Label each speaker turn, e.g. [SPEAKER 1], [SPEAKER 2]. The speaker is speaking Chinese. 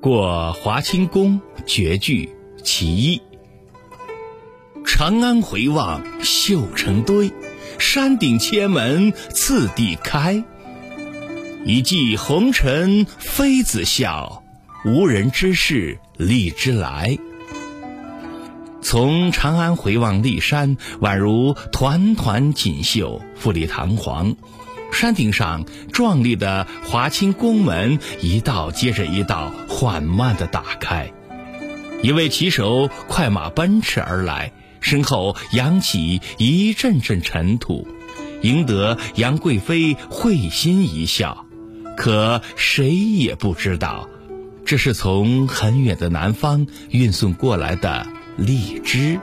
[SPEAKER 1] 过华清宫绝句其一。长安回望绣成堆，山顶千门次第开。一骑红尘妃子笑，无人知是荔枝来。从长安回望骊山，宛如团团锦绣，富丽堂皇。山顶上壮丽的华清宫门，一道接着一道缓慢地打开。一位骑手快马奔驰而来，身后扬起一阵阵尘土，赢得杨贵妃会心一笑。可谁也不知道，这是从很远的南方运送过来的荔枝。